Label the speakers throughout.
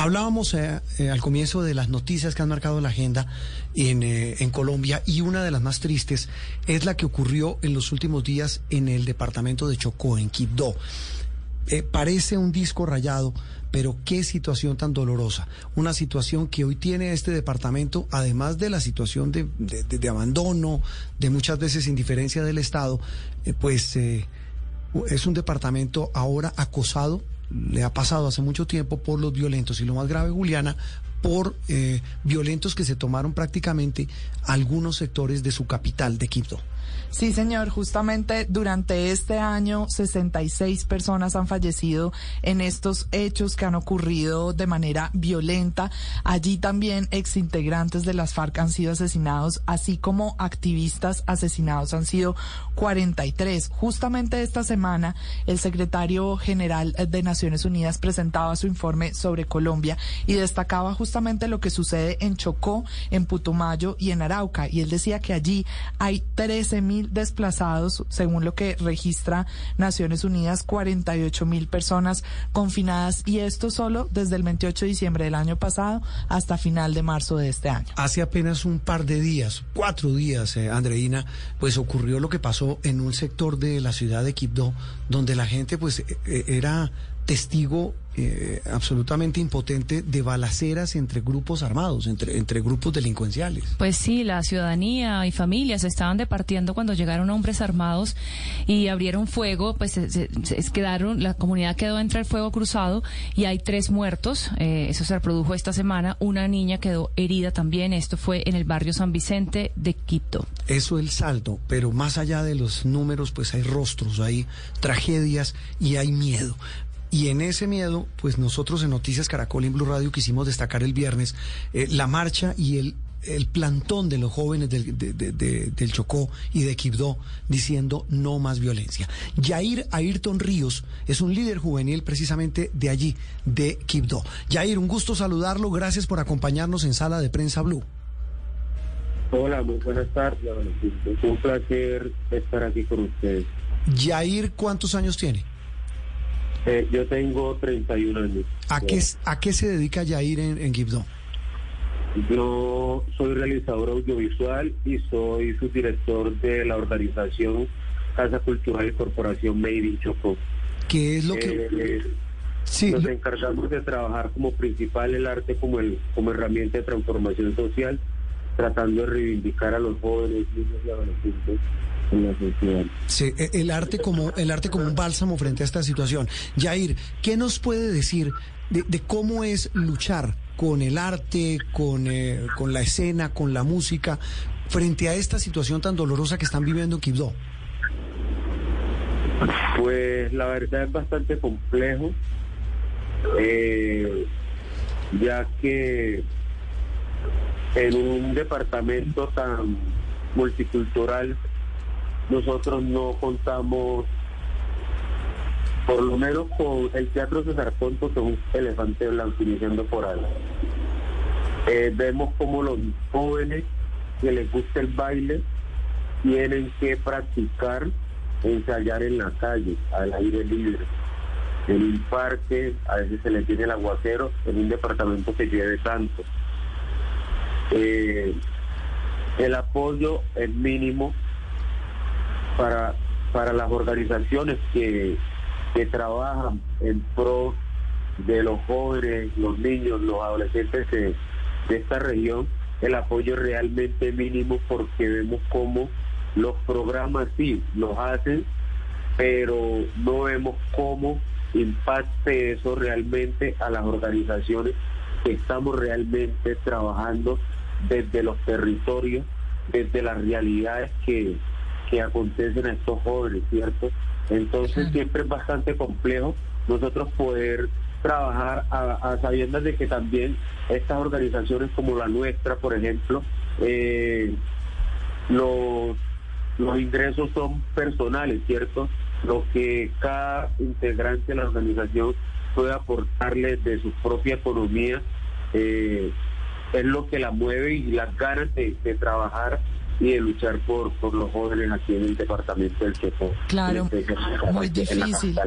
Speaker 1: Hablábamos eh, eh, al comienzo de las noticias que han marcado la agenda en, eh, en, Colombia y una de las más tristes es la que ocurrió en los últimos días en el departamento de Chocó, en Quibdó. parece un disco rayado, pero qué situación tan dolorosa. Una situación que hoy tiene este departamento, además de la situación de abandono, de muchas veces indiferencia del Estado, pues es un departamento ahora acosado le ha pasado hace mucho tiempo por los violentos y lo más grave, Juliana, por eh, violentos que se tomaron prácticamente algunos sectores de su capital, de Quito.
Speaker 2: Sí, señor, justamente durante este año 66 personas han fallecido en estos hechos que han ocurrido de manera violenta. Allí también exintegrantes de las FARC han sido asesinados, así como activistas asesinados han sido 43. Justamente esta semana el secretario general de Naciones Unidas presentaba su informe sobre Colombia y destacaba justamente lo que sucede en Chocó, en Putumayo y en Arauca. Y él decía que allí hay 13 mil desplazados, según lo que registra Naciones Unidas, 48 mil personas confinadas y esto solo desde el 28 de diciembre del año pasado hasta final de marzo de este año.
Speaker 1: Hace apenas un par de días, cuatro días, eh, Andreina, pues ocurrió lo que pasó en un sector de la ciudad de Quibdó, donde la gente pues e, e, era testigo eh, absolutamente impotente de balaceras entre grupos armados, entre, entre grupos delincuenciales.
Speaker 3: Pues sí, la ciudadanía y familias estaban departiendo cuando llegaron hombres armados y abrieron fuego, pues se, quedaron, la comunidad quedó entre el fuego cruzado y hay tres muertos, eh, eso se reprodujo esta semana, una niña quedó herida también, esto fue en el barrio San Vicente de Quito.
Speaker 1: Eso el salto, pero más allá de los números, pues hay rostros, hay tragedias y hay miedo. Y en ese miedo, pues nosotros en Noticias Caracol y en Blue Radio quisimos destacar el viernes eh, la marcha y el, el plantón de los jóvenes del, del Chocó y de Quibdó diciendo no más violencia. Jair Ayrton Ríos es un líder juvenil precisamente de allí, de Quibdó. Jair, un gusto saludarlo. Gracias por acompañarnos en Sala de Prensa Blue.
Speaker 4: Hola, muy buenas tardes. Es un placer estar aquí con ustedes.
Speaker 1: Jair, ¿cuántos años tiene?
Speaker 4: Eh, yo tengo 31 años.
Speaker 1: ¿A qué, ¿A qué se dedica Yair en, en Yo
Speaker 4: soy realizador audiovisual y soy subdirector de la organización Casa Cultural y Corporación Made in Chocó.
Speaker 1: ¿Qué es lo que...?
Speaker 4: Eh, sí, nos encargamos de trabajar como principal el arte como, el, como herramienta de transformación social, tratando de reivindicar a los jóvenes, niños y adolescentes
Speaker 1: Sí, e, el arte como el arte como un bálsamo frente a esta situación. Jair, ¿qué nos puede decir de, cómo es luchar con el arte, con, eh, con la escena, con la música, frente a esta situación tan dolorosa que están viviendo en Quibdó?
Speaker 4: Pues la verdad es bastante complejo, eh, ya que en un departamento tan multicultural nosotros no contamos, por lo menos con el Teatro César Ponto, es un elefante blanco iniciando por algo. Eh, vemos como los jóvenes que les gusta el baile tienen que practicar, ensayar en la calle, al aire libre. En un parque, a veces se les tiene el aguacero, en un departamento que lleve tanto. Eh, el apoyo es mínimo para, para las organizaciones que, que trabajan en pro de los jóvenes, los niños, los adolescentes de, esta región, el apoyo realmente mínimo porque vemos cómo los programas sí los hacen, pero no vemos cómo impacte eso realmente a las organizaciones que estamos realmente trabajando desde los territorios, desde las realidades que, que acontecen a estos jóvenes, ¿cierto? Entonces siempre es bastante complejo nosotros poder trabajar a, sabiendas de que también estas organizaciones como la nuestra, por ejemplo, eh, los, los ingresos son personales, ¿cierto? Lo que cada integrante de la organización puede aportarle de su propia economía eh, es lo que la mueve y las ganas de, de trabajar y de luchar por, por los jóvenes aquí en el departamento del Chocó.
Speaker 2: Claro, muy difícil.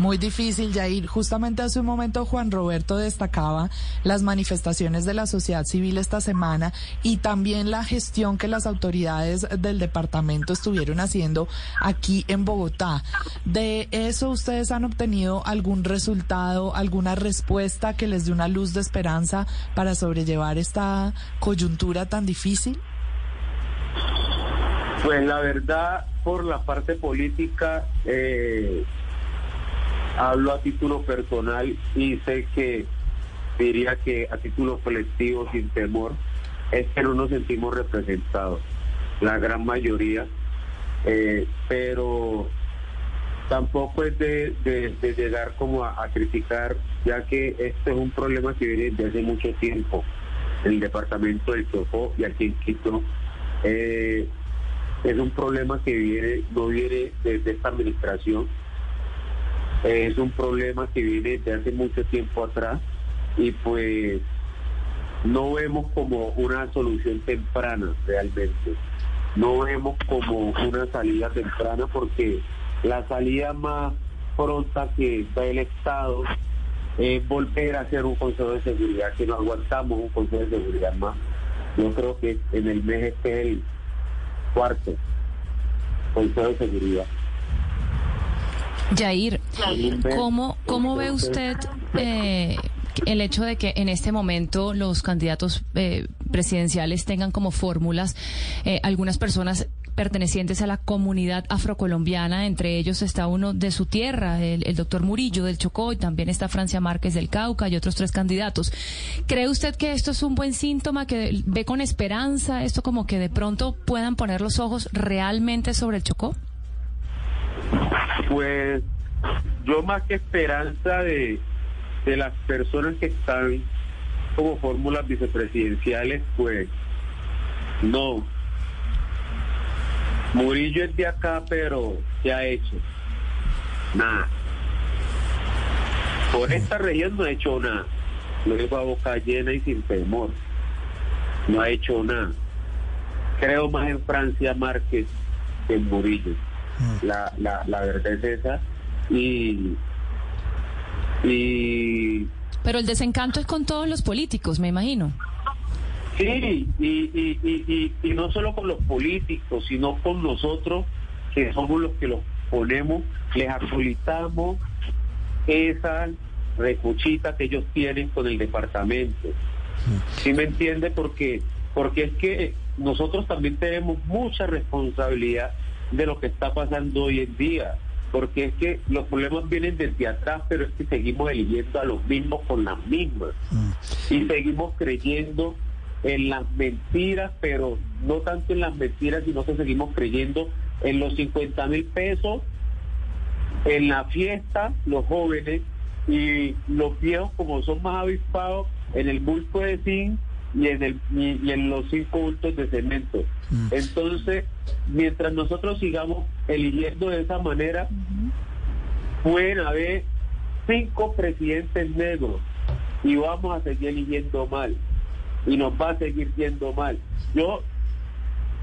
Speaker 2: Muy difícil, Yair. Justamente hace un momento Juan Roberto destacaba las manifestaciones de la sociedad civil esta semana y también la gestión que las autoridades del departamento estuvieron haciendo aquí en Bogotá. ¿De eso ustedes han obtenido algún resultado, alguna respuesta que les dé una luz de esperanza para sobrellevar esta coyuntura tan difícil?
Speaker 4: Pues la verdad, por la parte política, eh, hablo a título personal y sé que diría que a título colectivo, sin temor, es que no nos sentimos representados, la gran mayoría, eh, pero tampoco es de, llegar como a, criticar, ya que este es un problema que viene desde hace mucho tiempo el departamento del Chocó y aquí en Quito. Eh, es un problema que viene no viene desde esta administración, es un problema que viene de hace mucho tiempo atrás y pues no vemos como una solución temprana realmente. No vemos como una salida temprana porque la salida más pronta que da el Estado es volver a hacer un Consejo de Seguridad, que no aguantamos un Consejo de Seguridad más. Yo creo que en el mes este es el cuarto Consejo de Seguridad.
Speaker 3: Yair, ¿cómo, cómo ve usted eh, el hecho de que en este momento los candidatos eh, presidenciales tengan como fórmulas eh, algunas personas pertenecientes a la comunidad afrocolombiana, entre ellos está uno de su tierra, el, doctor Murillo del Chocó, y también está Francia Márquez del Cauca y otros tres candidatos. ¿Cree usted que esto es un buen síntoma, que ve con esperanza esto como que de pronto puedan poner los ojos realmente sobre el Chocó?
Speaker 4: Pues yo más que esperanza de, de las personas que están como fórmulas vicepresidenciales, pues no. Murillo es de acá, pero ¿qué ha hecho? Nada. Por esta región no ha hecho nada. Lo digo a boca llena y sin temor. No ha hecho nada. Creo más en Francia Márquez que en Murillo. Mm. La, la, la verdad es esa. Y, y...
Speaker 3: Pero el desencanto es con todos los políticos, me imagino.
Speaker 4: Sí, y, y, y, y, no solo con los políticos, sino con nosotros, que somos los que los ponemos, les actualizamos esa recochita que ellos tienen con el departamento. ¿Sí me entiende? Porque, porque es que nosotros también tenemos mucha responsabilidad de lo que está pasando hoy en día, porque es que los problemas vienen desde atrás, pero es que seguimos eligiendo a los mismos con las mismas mm. y seguimos creyendo en las mentiras, pero no tanto en las mentiras, sino que seguimos creyendo en los 50 mil pesos, en la fiesta, los jóvenes y los viejos como son más avispados en el bulto de zinc y en, el, y, en los cinco bultos de cemento. Mm. Entonces, mientras nosotros sigamos eligiendo de esa manera, pueden haber cinco presidentes negros y vamos a seguir eligiendo mal y nos va a seguir yendo mal. Yo,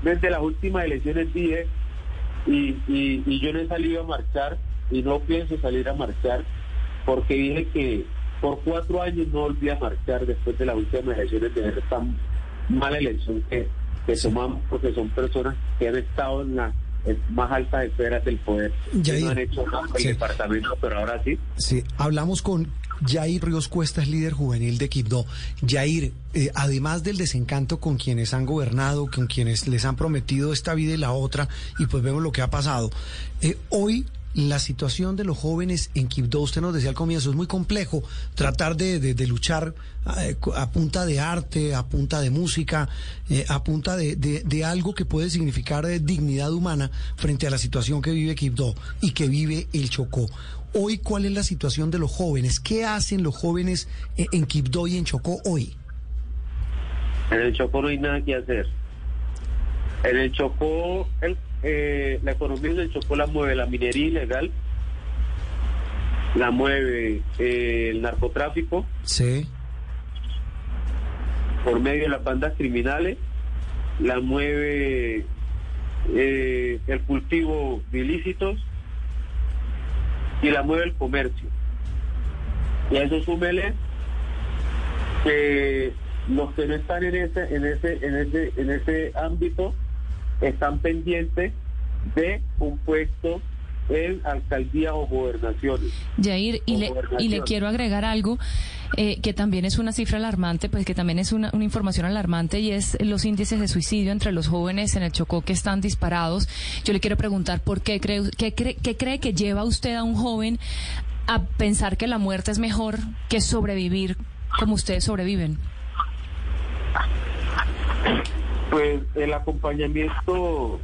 Speaker 4: desde las últimas elecciones dije, y, y, y yo no he salido a marchar y no pienso salir a marchar porque dije que por cuatro años no volví a marchar después de las últimas elecciones de esa tan mala elección que, que tomamos porque son personas que han estado en la más altas esferas del poder. no han hecho nada el departamento, pero ahora sí.
Speaker 1: Sí, hablamos con Jair Ríos Cuesta, es líder juvenil de Quibdó. Jair, eh, además del desencanto con quienes han gobernado, con quienes les han prometido esta vida y la otra, y pues vemos lo que ha pasado, eh, hoy la situación de los jóvenes en Quibdó, usted nos decía al comienzo, es muy complejo tratar de, luchar eh, a, punta de arte, a punta de música, eh, a punta de, algo que puede significar eh, dignidad humana frente a la situación que vive Quibdó y que vive el Chocó. Hoy, ¿cuál es la situación de los jóvenes? ¿Qué hacen los jóvenes en Quibdó y en Chocó hoy?
Speaker 4: En el Chocó no hay nada que hacer. En el Chocó, el eh, la economía del Chocó la mueve la minería ilegal, la mueve eh, el narcotráfico.
Speaker 1: Sí.
Speaker 4: Por medio de las bandas criminales, la mueve eh, el cultivo de ilícitos y la mueve el comercio. Y a eso súmele que los que no están en ese, en ese, en ese, en ese ámbito están pendientes de un puesto en alcaldía o gobernaciones.
Speaker 3: Yair, y, le, y le quiero agregar algo eh, que también es una cifra alarmante, pues que también es una, una, información alarmante y es los índices de suicidio entre los jóvenes en el Chocó que están disparados. Yo le quiero preguntar por qué cree, qué cree, qué cree que lleva usted a un joven a pensar que la muerte es mejor que sobrevivir como ustedes sobreviven.
Speaker 4: Pues el acompañamiento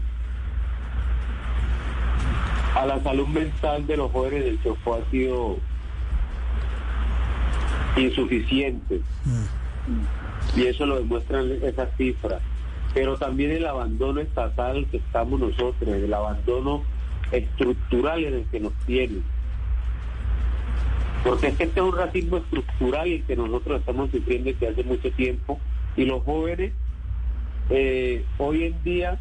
Speaker 4: a la salud mental de los jóvenes del Chocó ha sido insuficiente. Mm. Y eso lo demuestran esas cifras. Pero también el abandono estatal que estamos nosotros, el abandono estructural en el que nos tienen. Porque es que este es un racismo estructural el que nosotros estamos sufriendo desde hace mucho tiempo. Y los jóvenes eh, hoy en día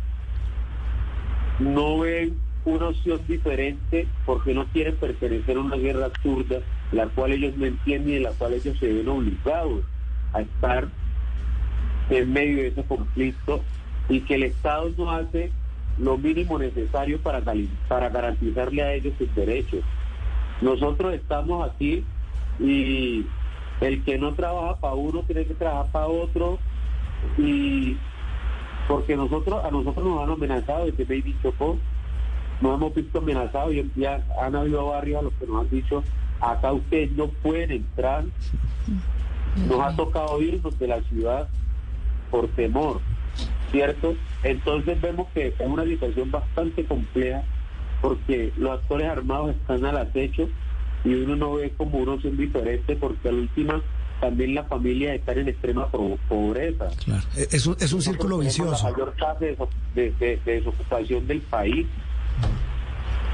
Speaker 4: no ven una opción diferente porque no quieren pertenecer a una guerra absurda, la cual ellos no entienden y en la cual ellos se ven obligados a estar en medio de ese conflicto y que el Estado no hace lo mínimo necesario para, para garantizarle a ellos sus derechos. Nosotros estamos aquí y el que no trabaja para uno tiene que trabajar para otro y porque nosotros a nosotros nos han amenazado desde Baby Chocó nos hemos visto amenazados y ya han habido barrios a los que nos han dicho, acá ustedes no pueden entrar. Nos ha tocado irnos de la ciudad por temor, ¿cierto? Entonces vemos que es una situación bastante compleja porque los actores armados están al acecho y uno no ve como uno son diferente porque al última también la familia está en extrema pobreza.
Speaker 1: Claro. Es, un, es un círculo vicioso.
Speaker 4: La mayor tasa de, de desocupación del país.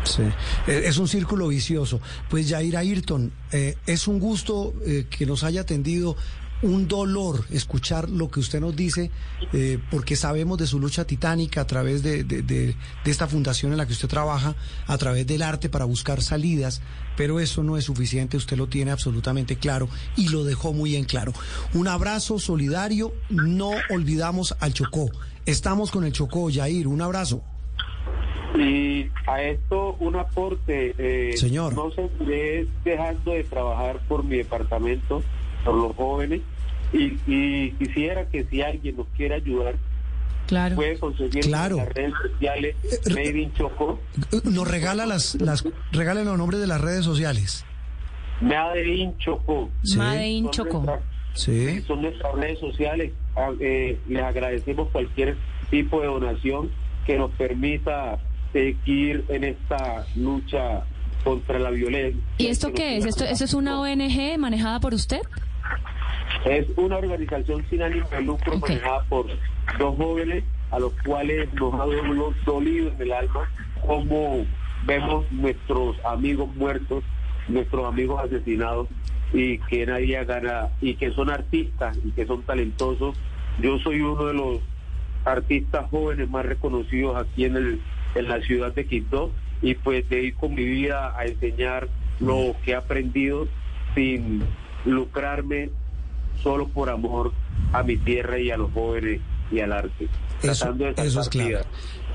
Speaker 1: Sí, e, es un círculo vicioso. Pues Jair Ayrton, eh, es un gusto eh, que nos haya atendido. Un dolor escuchar lo que usted nos dice, eh, porque sabemos de su lucha titánica a través de, de, de, esta fundación en la que usted trabaja, a través del arte para buscar salidas, pero eso no es suficiente, usted lo tiene absolutamente claro y lo dejó muy en claro. Un abrazo solidario, no olvidamos al Chocó. Estamos con el Chocó, Jair, un abrazo.
Speaker 4: Y a esto un aporte. Eh,
Speaker 1: Señor.
Speaker 4: No seguiré dejando de trabajar por mi departamento, por los jóvenes, y, y quisiera que si alguien nos quiere ayudar,
Speaker 3: Claro.
Speaker 4: puede conseguir
Speaker 1: claro.
Speaker 4: las redes sociales
Speaker 1: Eh,
Speaker 4: Made in Chocó.
Speaker 1: Nos regala las, las, regalen los nombres de las redes sociales.
Speaker 4: Made in Chocó.
Speaker 1: Sí.
Speaker 3: Made in
Speaker 4: Son
Speaker 3: Chocó.
Speaker 4: nuestras-
Speaker 1: Sí.
Speaker 4: Son nuestras redes sociales. Ah, eh, les agradecemos cualquier tipo de donación que nos permita seguir en esta lucha contra la violencia.
Speaker 3: ¿Y esto
Speaker 4: que
Speaker 3: qué es? ¿Esto, ¿Esto es una ONG manejada por usted?
Speaker 4: Es una organización sin ánimo de lucro
Speaker 3: Ok.
Speaker 4: manejada por dos jóvenes a los cuales nos ha dolido en el alma como vemos nuestros amigos muertos, nuestros amigos asesinados y que nadie gana y que son artistas y que son talentosos. Yo soy uno de los artistas jóvenes más reconocidos aquí en el en la ciudad de Quito y pues dedico mi vida a enseñar lo que he aprendido sin lucrarme solo por amor a mi tierra y a los jóvenes y al arte.
Speaker 1: Eso, eso es claro.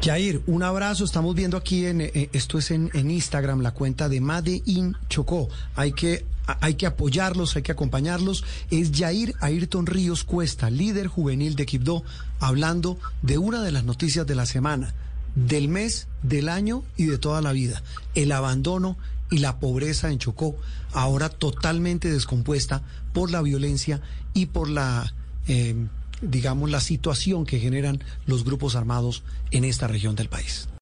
Speaker 1: Jair, un abrazo. Estamos viendo aquí, en, eh, esto es en, en Instagram, la cuenta de Made in Chocó. Hay que, hay que apoyarlos, hay que acompañarlos. Es Jair Ayrton Ríos Cuesta, líder juvenil de Quibdó, hablando de una de las noticias de la semana, del mes, del año y de toda la vida. El abandono y la pobreza en Chocó, ahora totalmente descompuesta por la violencia y por la... eh, digamos, la situación que generan los grupos armados en esta región del país.